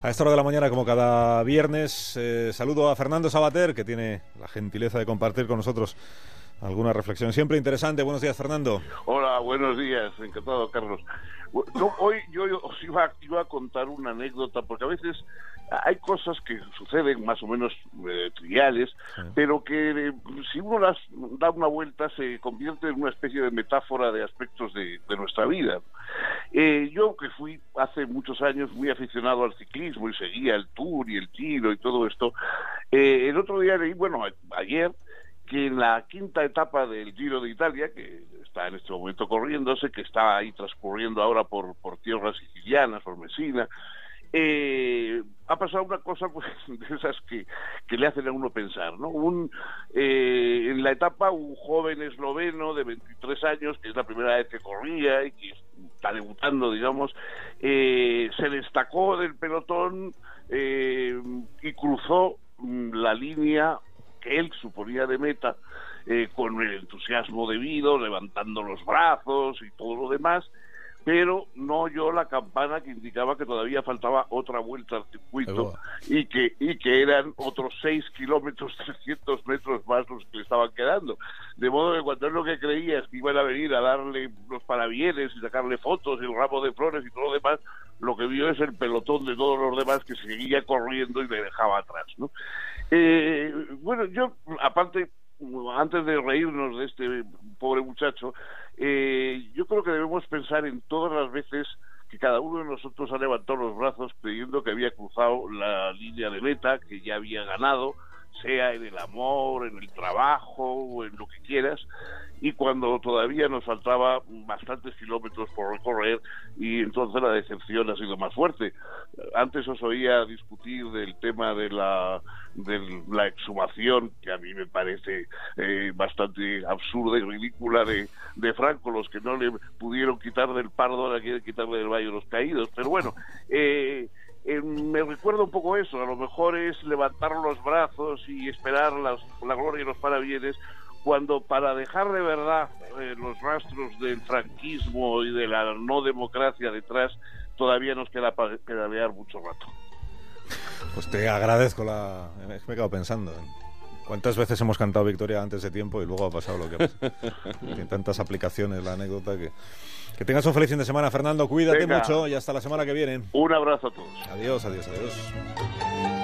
A esta hora de la mañana, como cada viernes, eh, saludo a Fernando Sabater, que tiene la gentileza de compartir con nosotros alguna reflexión siempre interesante. Buenos días, Fernando. Hola, buenos días. Encantado, Carlos. hoy yo os iba, a contar una anécdota, porque a veces hay cosas que suceden más o menos eh, triviales, pero que eh, si uno las da una vuelta se convierte en una especie de metáfora de aspectos de, nuestra vida. Eh, yo que fui hace muchos años muy aficionado al ciclismo y seguía el tour y el tiro y todo esto, el otro día leí, bueno, ayer, que en la quinta etapa del Giro de Italia, que está en este momento corriéndose, que está ahí transcurriendo ahora por, por tierras sicilianas, por Messina, eh, ha pasado una cosa pues, de esas que, que, le hacen a uno pensar, ¿no? Un, eh, en la etapa un joven esloveno de 23 años, que es la primera vez que corría y que está debutando, digamos, eh, se destacó del pelotón y cruzó mm, la línea que él suponía de meta eh, con el entusiasmo debido, levantando los brazos y todo lo demás, pero no oyó la campana que indicaba que todavía faltaba otra vuelta al circuito y que, y que eran otros 6 kilómetros, 300 metros más los que le estaban quedando. De modo que cuando él lo que creía es que iban a venir a darle los parabienes y sacarle fotos y el ramo de flores y todo lo demás, lo que vio es el pelotón de todos los demás que seguía corriendo y le dejaba atrás. ¿no? Eh, bueno, yo, aparte, antes de reírnos de este pobre muchacho, eh, yo creo que en todas las veces que cada uno de nosotros ha levantado los brazos creyendo que había cruzado la línea de meta, que ya había ganado, sea en el amor, en el trabajo o en lo que quieras, y cuando todavía nos faltaba bastantes kilómetros por recorrer y entonces la decepción ha sido más fuerte. Antes os oía discutir del tema de la, de la exhumación, que a mí me parece eh, bastante absurda y ridícula de, de Franco, los que no le pudieron quitar del pardo ahora quieren quitarle del Valle los Caídos, pero bueno, eh, eh, me recuerda un poco eso, a lo mejor es levantar los brazos y esperar las, la gloria y los parabienes, cuando para dejar de verdad eh, los rastros del franquismo y de la no democracia detrás, todavía nos queda pedalear mucho rato. Pues te agradezco la... Me he quedado pensando. ¿Cuántas veces hemos cantado victoria antes de tiempo y luego ha pasado lo que ha pasado? Tiene tantas aplicaciones la anécdota que... Que tengas un feliz fin de semana, Fernando. Cuídate mucho y hasta la semana que viene. Un abrazo a todos. Adiós, adiós, adiós.